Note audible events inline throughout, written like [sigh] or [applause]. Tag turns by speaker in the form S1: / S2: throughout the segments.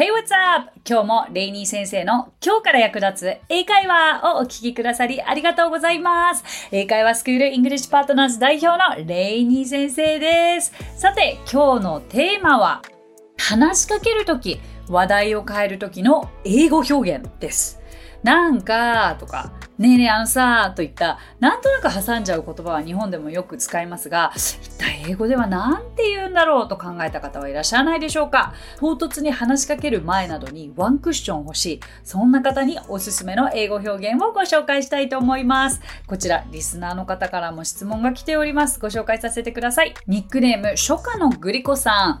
S1: Hey, what's up? 今日もレイニー先生の今日から役立つ英会話をお聞きくださりありがとうございます。英会話スクールイングリッシュパートナーズ代表のレイニー先生です。さて、今日のテーマは話しかけるとき、話題を変えるときの英語表現です。なんかとか、ねえねえあのさといった、なんとなく挟んじゃう言葉は日本でもよく使いますが、一体英語では何て言うんだろうと考えた方はいらっしゃらないでしょうか唐突に話しかける前などにワンクッション欲しい、そんな方におすすめの英語表現をご紹介したいと思います。こちら、リスナーの方からも質問が来ております。ご紹介させてください。ニックネーム、初夏のグリコさん。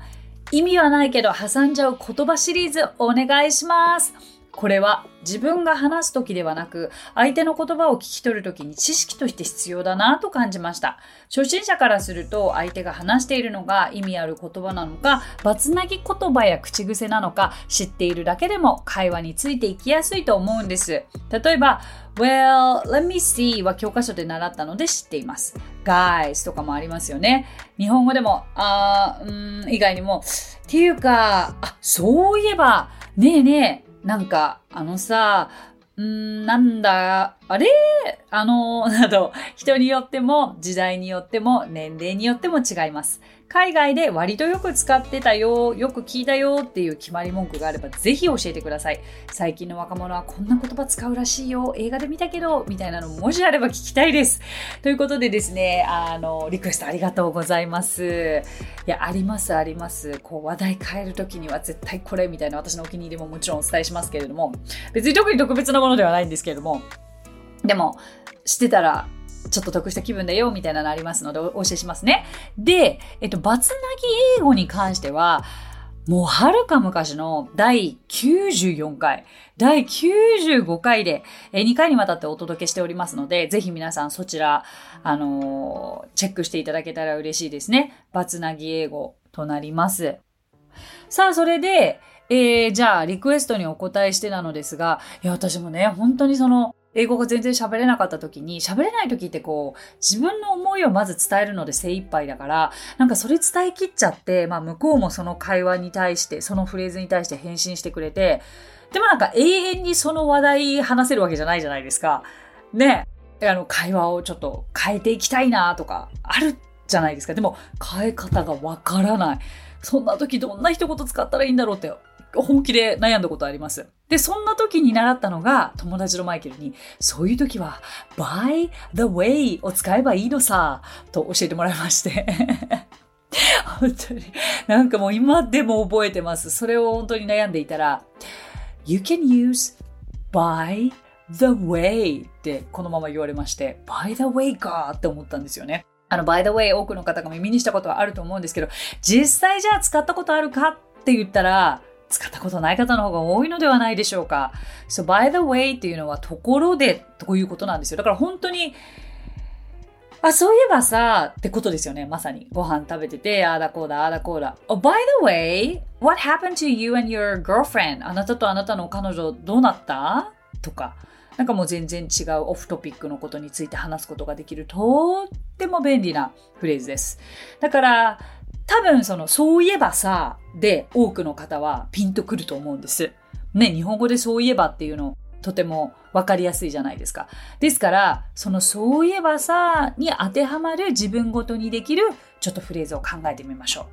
S1: 意味はないけど挟んじゃう言葉シリーズお願いします。これは自分が話す時ではなく相手の言葉を聞き取る時に知識として必要だなと感じました。初心者からすると相手が話しているのが意味ある言葉なのかバツナギ言葉や口癖なのか知っているだけでも会話についていきやすいと思うんです。例えば Well, let me see は教科書で習ったので知っています。Guys とかもありますよね。日本語でもあーうん以外にもっていうかあそういえばねえねえなんか、あのさ、んなんだ、あれ？あの、[laughs] など、人によっても、時代によっても、年齢によっても違います。海外で割とよく使ってたよ、よく聞いたよっていう決まり文句があれば、ぜひ教えてください。最近の若者はこんな言葉使うらしいよ、映画で見たけど、みたいなのもしあれば聞きたいです。ということでですね、あの、リクエストありがとうございます。いや、あります、あります。こう、話題変えるときには絶対これみたいな私のお気に入りももちろんお伝えしますけれども、別に特に特別なものではないんですけれども、でも、知ってたら、ちょっと得した気分だよ、みたいなのありますので、お教えしますね。で、えっと、バツナギ英語に関しては、もうはるか昔の第94回、第95回で、え2回にわたってお届けしておりますので、ぜひ皆さんそちら、あのーチェックしていただけたら嬉しいですね。バツナギ英語となります。さあ、それで、えー、じゃあ、リクエストにお答えしてなのですが、いや、私もね、本当にその、英語が全然喋れなかった時に、喋れない時ってこう、自分の思いをまず伝えるので精一杯だから、なんかそれ伝え切っちゃって、まあ向こうもその会話に対して、そのフレーズに対して返信してくれて、でもなんか永遠にその話題話せるわけじゃないじゃないですか。ね。あの、会話をちょっと変えていきたいなとか、あるじゃないですか。でも、変え方がわからない。そんな時どんな一言使ったらいいんだろうって本気で悩んだことあります。で、そんな時に習ったのが友達のマイケルに、そういう時は by the way を使えばいいのさ、と教えてもらいまして。[laughs] 本当に。なんかもう今でも覚えてます。それを本当に悩んでいたら、You can use by the way ってこのまま言われまして、by the way かって思ったんですよね。あの、by the way 多くの方が耳にしたことはあると思うんですけど、実際じゃあ使ったことあるかって言ったら、使ったことない方の方が多いのではないでしょうか。So, by the way っていうのはところでということなんですよ。だから本当に、あ、そういえばさ、ってことですよね。まさに。ご飯食べてて、ああだこうだ、ああだこうだ。Oh, by the way, what happened to you and your girlfriend? あなたとあなたの彼女どうなった？とか。なんかもう全然違うオフトピックのことについて話すことができるとっても便利なフレーズです。だから、多分その、そういえばさ、で多くの方はピンとくると思うんです。ね、日本語でそういえばっていうのとてもわかりやすいじゃないですか。ですから、そのそういえばさに当てはまる自分ごとにできるちょっとフレーズを考えてみましょ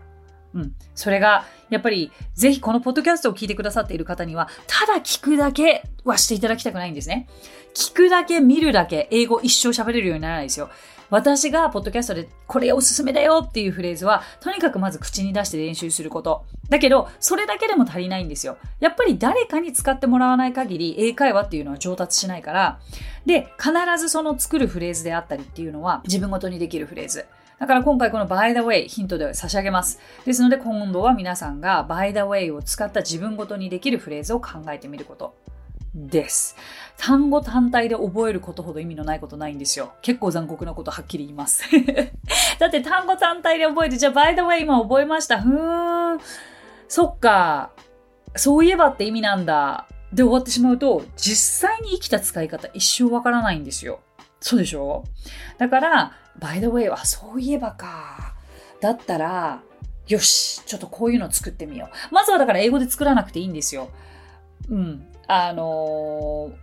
S1: う。うん。それが、やっぱり、ぜひこのポッドキャストを聞いてくださっている方には、ただ聞くだけはしていただきたくないんですね。聞くだけ、見るだけ、英語一生喋れるようにならないですよ。私がポッドキャストでこれおすすめだよっていうフレーズは、とにかくまず口に出して練習すること。だけど、それだけでも足りないんですよ。やっぱり誰かに使ってもらわない限り、英会話っていうのは上達しないから、で、必ずその作るフレーズであったりっていうのは、自分ごとにできるフレーズ。だから今回この by the way ヒントで差し上げます。ですので今度は皆さんが by the way を使った自分ごとにできるフレーズを考えてみることです。単語単体で覚えることほど意味のないことないんですよ。結構残酷なことはっきり言います。[laughs] だって単語単体で覚えて、じゃあ by the way 今覚えました。ふーん。そっか。そういえばって意味なんだ。で終わってしまうと、実際に生きた使い方一生わからないんですよ。そうでしょ？だから、by the way はそういえばか。だったら、よし、ちょっとこういうの作ってみよう。まずはだから英語で作らなくていいんですよ。うん。あのー、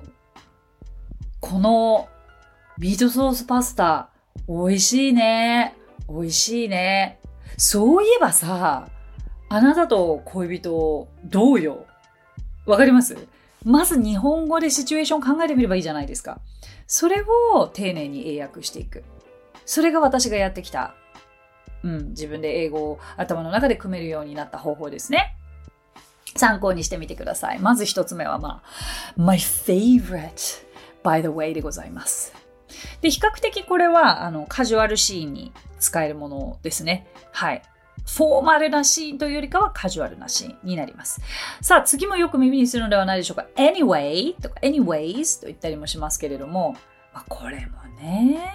S1: このミートソースパスタ、美味しいね。美味しいね。そういえばさ、あなたと恋人、どうよ？わかります？まず日本語でシチュエーション考えてみればいいじゃないですか。それを丁寧に英訳していく。それが私がやってきた。うん、自分で英語を頭の中で組めるようになった方法ですね。参考にしてみてください。まず一つ目は、まあ、my favorite by the way でございます。で、比較的これは、あの、カジュアルシーンに使えるものですね。はい。フォーマルなシーンというよりかはカジュアルなシーンになります。さあ、次もよく耳にするのではないでしょうか。anyway とか anyways と言ったりもしますけれども、まあ、これもね、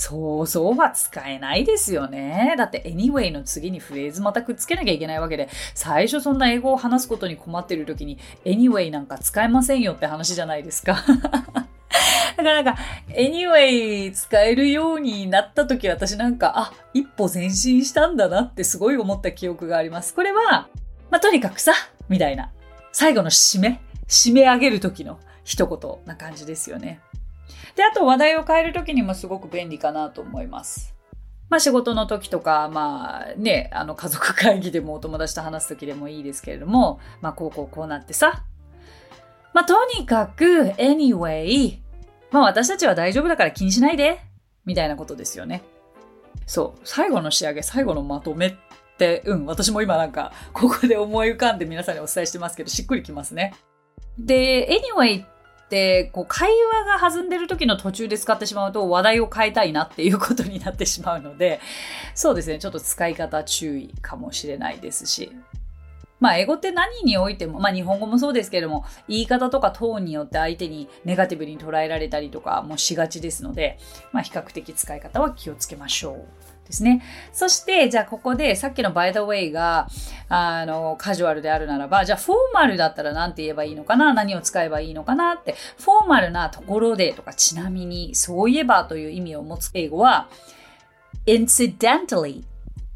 S1: そうそうは使えないですよね。だって anyway の次にフレーズまたくっつけなきゃいけないわけで、最初そんな英語を話すことに困ってる時に anyway なんか使えませんよって話じゃないですか。[laughs] だからなんか、anyway 使えるようになった時私なんか、あ、一歩前進したんだなってすごい思った記憶があります。これは、まあ、とにかくさ、みたいな。最後の締め、締め上げる時の一言な感じですよね。で、あと話題を変える時にもすごく便利かなと思います。まあ仕事の時とか、まあね、あの家族会議でもお友達と話す時でもいいですけれども、まあこうこうこうなってさ。まあとにかく、anyway、まあ私たちは大丈夫だから気にしないで、みたいなことですよね。そう、最後の仕上げ、最後のまとめって、うん、私も今なんか、ここで思い浮かんで皆さんにお伝えしてますけど、しっくりきますね。で、anyway っ、こう、会話が弾んでる時の途中で使ってしまうと、話題を変えたいなっていうことになってしまうので、そうですね、ちょっと使い方注意かもしれないですし、まあ、英語って何においても、まあ、日本語もそうですけれども、言い方とかトーンによって相手にネガティブに捉えられたりとかもしがちですので、まあ、比較的使い方は気をつけましょう。ですね。そして、じゃあここでさっきの by the way が、あの、カジュアルであるならば、じゃあフォーマルだったら何て言えばいいのかな？何を使えばいいのかなって、フォーマルなところでとか、ちなみに、そういえばという意味を持つ英語は、incidentally,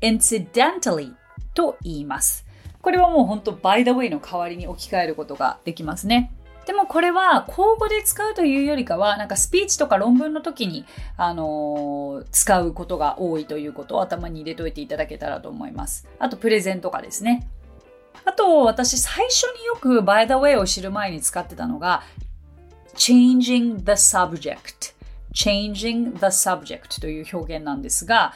S1: incidentally と言います。これはもう本当 by the way の代わりに置き換えることができますね。でもこれは口語で使うというよりかは、なんかスピーチとか論文の時に、あのー、使うことが多いということを頭に入れといていただけたらと思います。あとプレゼンとかですね。あと私最初によく by the way を知る前に使ってたのが changing the subject changing the subject という表現なんですが、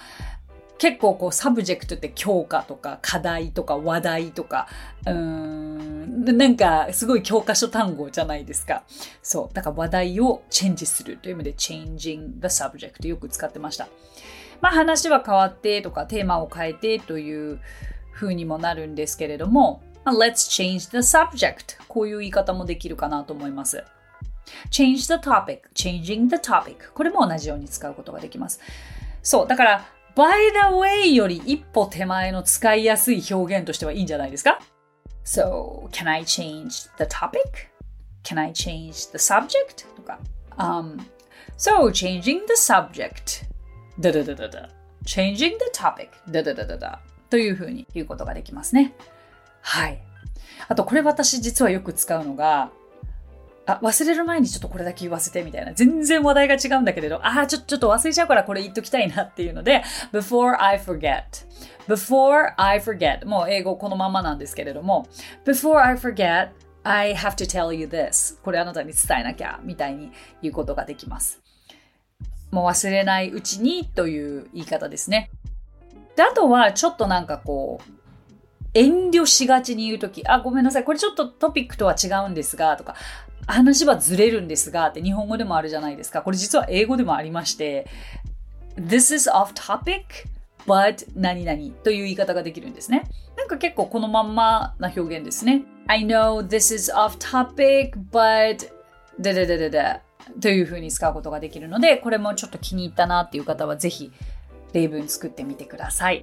S1: 結構こうサブジェクトって教科とか課題とか話題とか、うーん、なんかすごい教科書単語じゃないですか。そう。だから話題をチェンジするという意味で changing the subject よく使ってました。まあ話は変わってとかテーマを変えてという風にもなるんですけれども、Let's change the subject こういう言い方もできるかなと思います。change the topic, changing the topic これも同じように使うことができます。そう。だから by the way より一歩手前の使いやすい表現としてはいいんじゃないですか ?So, can I change the topic? Can I change the subject? とか、um, So, changing the subject. だだだだだ。changing the topic. だだだだだ。というふうに言うことができますね。はい。あと、これ私実はよく使うのが、あ、忘れる前にちょっとこれだけ言わせてみたいな。全然話題が違うんだけれど、あ、ちょ、ちょっと忘れちゃうからこれ言っときたいなっていうので、[laughs] before I forget. before I forget. もう英語このままなんですけれども、before I forget, I have to tell you this. これあなたに伝えなきゃ、みたいに言うことができます。もう忘れないうちにという言い方ですね。で、あとはちょっとなんかこう、遠慮しがちに言うとき、あ、ごめんなさい、これちょっとトピックとは違うんですが、とか、話はずれるんですがって日本語でもあるじゃないですか。これ実は英語でもありまして、This is off topic, but 何々という言い方ができるんですね。なんか結構このまんまな表現ですね。I know this is off topic, but でででででというふうに使うことができるので、これもちょっと気に入ったなっていう方はぜひ例文作ってみてください。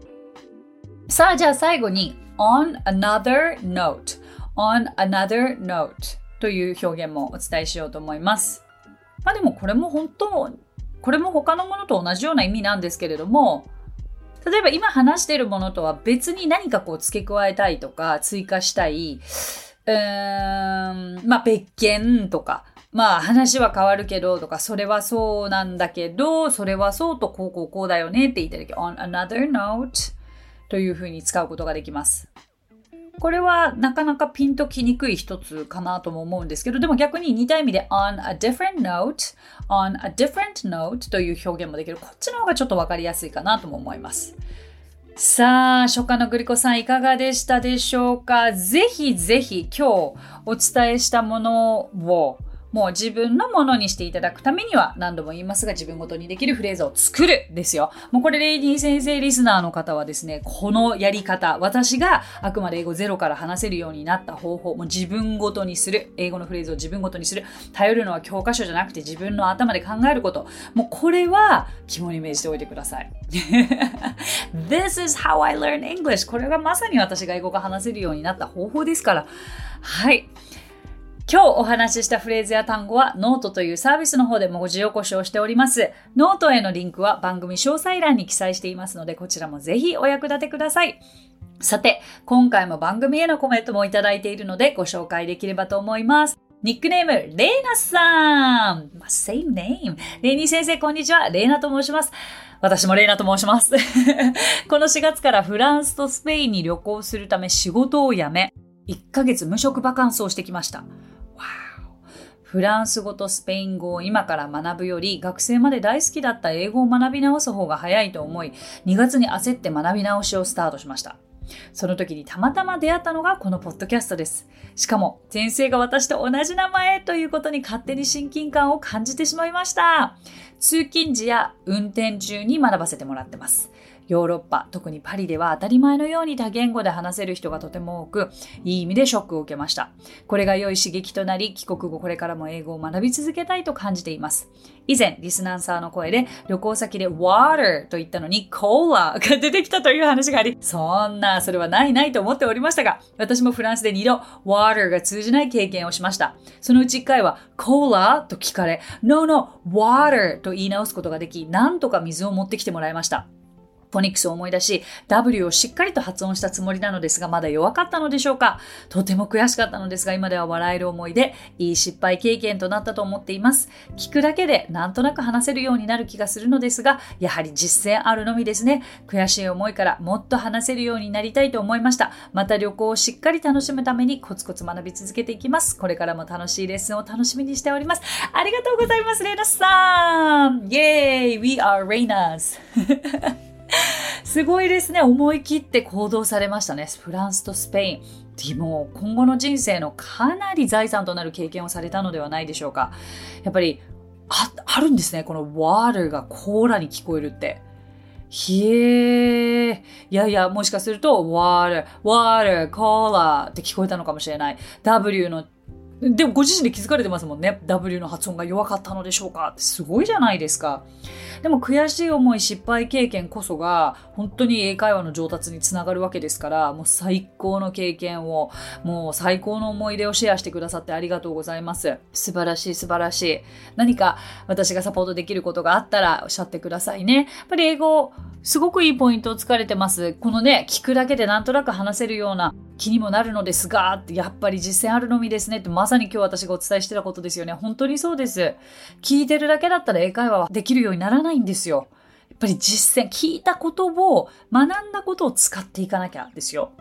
S1: さあ、じゃあ最後に on another note on another note という表現もお伝えしようと思います。まあでもこれも本当、これも他のものと同じような意味なんですけれども、例えば今話しているものとは別に何かこう付け加えたいとか追加したい、うーん、まあ別件とか、まあ話は変わるけどとか、それはそうなんだけど、それはそうとこうこうこうだよねって言った時、on another note というふうに使うことができます。これはなかなかピンときにくい一つかなとも思うんですけど、でも逆に似た意味で on a different note, on a different note という表現もできる。こっちの方がちょっとわかりやすいかなとも思います。さあ、初夏のグリコさんいかがでしたでしょうか？ぜひぜひ今日お伝えしたものをもう自分のものにしていただくためには何度も言いますが自分ごとにできるフレーズを作るですよ。もうこれレイディー先生リスナーの方はですね、このやり方、私があくまで英語ゼロから話せるようになった方法、もう自分ごとにする、英語のフレーズを自分ごとにする、頼るのは教科書じゃなくて自分の頭で考えること、もうこれは肝に銘じておいてください。[laughs] This is how I learn English. これがまさに私が英語が話せるようになった方法ですから。はい。今日お話ししたフレーズや単語はノートというサービスの方で文字起こしをしております。ノートへのリンクは番組詳細欄に記載していますので、こちらもぜひお役立てください。さて、今回も番組へのコメントもいただいているのでご紹介できればと思います。ニックネーム、レイナさん。same name. レイニー先生、こんにちは。レイナと申します。私もレイナと申します。[laughs] この4月からフランスとスペインに旅行するため仕事を辞め、1ヶ月無職バカンスをしてきました。フランス語とスペイン語を今から学ぶより学生まで大好きだった英語を学び直す方が早いと思い2月に焦って学び直しをスタートしました。その時にたまたま出会ったのがこのポッドキャストです。しかも先生が私と同じ名前ということに勝手に親近感を感じてしまいました。通勤時や運転中に学ばせてもらってます。ヨーロッパ、特にパリでは当たり前のように多言語で話せる人がとても多く、いい意味でショックを受けました。これが良い刺激となり、帰国後これからも英語を学び続けたいと感じています。以前、リスナーさんの声で旅行先で water と言ったのに cola が出てきたという話があり、そんな、それはないないと思っておりましたが、私もフランスで2度 water が通じない経験をしました。そのうち1回は cola と聞かれ、no no water と言い直すことができ、なんとか水を持ってきてもらいました。フォニックスを思い出し、W をしっかりと発音したつもりなのですが、まだ弱かったのでしょうかとても悔しかったのですが、今では笑える思いで、いい失敗経験となったと思っています。聞くだけでなんとなく話せるようになる気がするのですが、やはり実践あるのみですね。悔しい思いからもっと話せるようになりたいと思いました。また旅行をしっかり楽しむためにコツコツ学び続けていきます。これからも楽しいレッスンを楽しみにしております。ありがとうございます、レイナさんイェーイ !We are Rainas! [laughs] すごいですね。思い切って行動されましたね。フランスとスペイン。でも今後の人生のかなり財産となる経験をされたのではないでしょうか。やっぱりああるんですね。この water がコーラに聞こえるって。ひえー。いやいや、もしかすると water, water, コーラって聞こえたのかもしれない。W のでもご自身で気づかれてますもんね。W の発音が弱かったのでしょうかってすごいじゃないですか。でも悔しい思い、失敗経験こそが本当に英会話の上達につながるわけですから、もう最高の経験を、もう最高の思い出をシェアしてくださってありがとうございます。素晴らしい素晴らしい。何か私がサポートできることがあったらおっしゃってくださいね。やっぱり英語、すごくいいポイントをつかれてます。このね、聞くだけでなんとなく話せるような気にもなるのですが、やっぱり実践あるのみですねってまさに今日私がお伝えしてたことですよね。本当にそうです。聞いてるだけだったら英会話はできるようにならないんですよ。やっぱり実践、聞いたことを学んだことを使っていかなきゃですよ。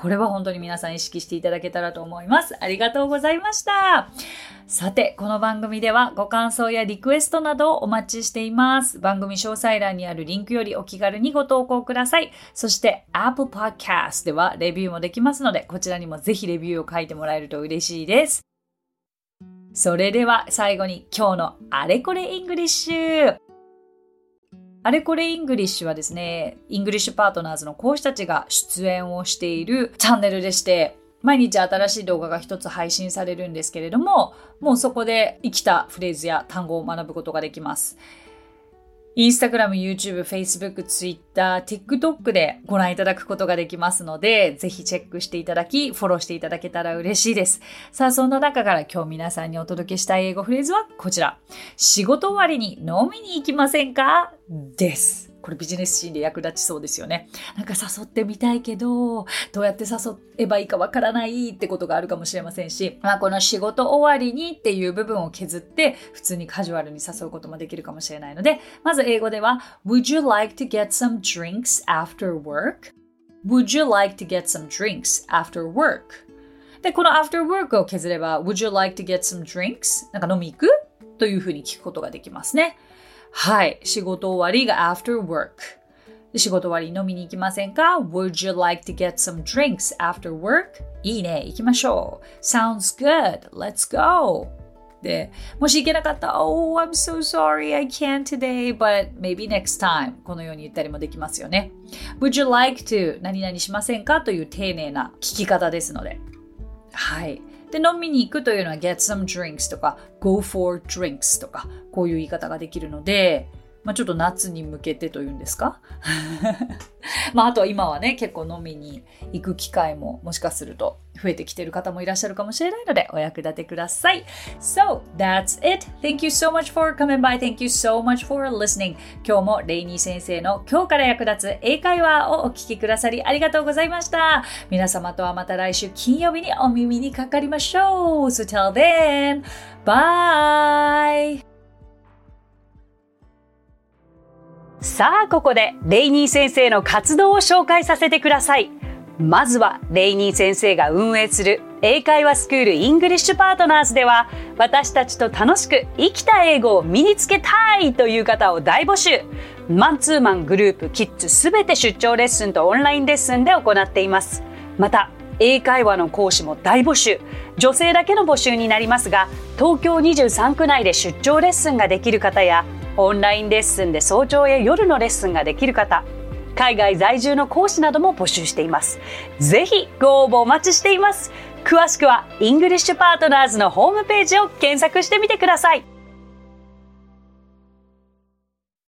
S1: これは本当に皆さん意識していただけたらと思います。ありがとうございました。さて、この番組ではご感想やリクエストなどをお待ちしています。番組詳細欄にあるリンクよりお気軽にご投稿ください。そして Apple Podcast ではレビューもできますので、こちらにもぜひレビューを書いてもらえると嬉しいです。それでは最後に今日のあれこれイングリッシュあれこれイングリッシュはですね、イングリッシュパートナーズの講師たちが出演をしているチャンネルでして、毎日新しい動画が一つ配信されるんですけれども、もうそこで生きたフレーズや単語を学ぶことができます。インスタグラム、YouTube、Facebook、Twitter、TikTok でご覧いただくことができますので、ぜひチェックしていただき、フォローしていただけたら嬉しいです。さあ、そんな中から今日皆さんにお届けしたい英語フレーズはこちら。仕事終わりに飲みに行きませんか？です。これビジネスシーンで役立ちそうですよね。なんか誘ってみたいけど、どうやって誘えばいいかわからないってことがあるかもしれませんし、まあこの仕事終わりにっていう部分を削って、普通にカジュアルに誘うこともできるかもしれないので、まず英語では、Would you like to get some drinks after work?Would you like to get some drinks after work? で、この after work を削れば、Would you like to get some drinks? なんか飲み行く？というふうに聞くことができますね。はい。仕事終わりが after work。仕事終わり飲みに行きませんか ?Would you like to get some drinks after work? いいね。行きましょう。Sounds good. Let's go. で、もし行けなかったら、Oh, I'm so sorry, I can't today, but maybe next time このように言ったりもできますよね。Would you like to 何々しませんかという丁寧な聞き方ですので。はい。で、飲みに行くというのは get some drinks とか go for drinks とかこういう言い方ができるので、まあ、ちょっと夏に向けてというんですか？[laughs] まあ、あとは今はね、結構飲みに行く機会ももしかすると増えてきてる方もいらっしゃるかもしれないのでお役立てください。So, that's it. Thank you so much for coming by. Thank you so much for listening. 今日もレイニー先生の今日から役立つ英会話をお聞きくださりありがとうございました。皆様とはまた来週金曜日にお耳にかかりましょう。So till then, bye! さあ、ここでレイニー先生の活動を紹介させてください。まずは、レイニー先生が運営する英会話スクールイングリッシュパートナーズでは、私たちと楽しく生きた英語を身につけたいという方を大募集。マンツーマングループ、キッズすべて出張レッスンとオンラインレッスンで行っています。また、英会話の講師も大募集。女性だけの募集になりますが、東京23区内で出張レッスンができる方や、オンラインレッスンで早朝や夜のレッスンができる方、海外在住の講師なども募集しています。ぜひご応募お待ちしています。詳しくはイングリッシュパートナーズのホームページを検索してみてください。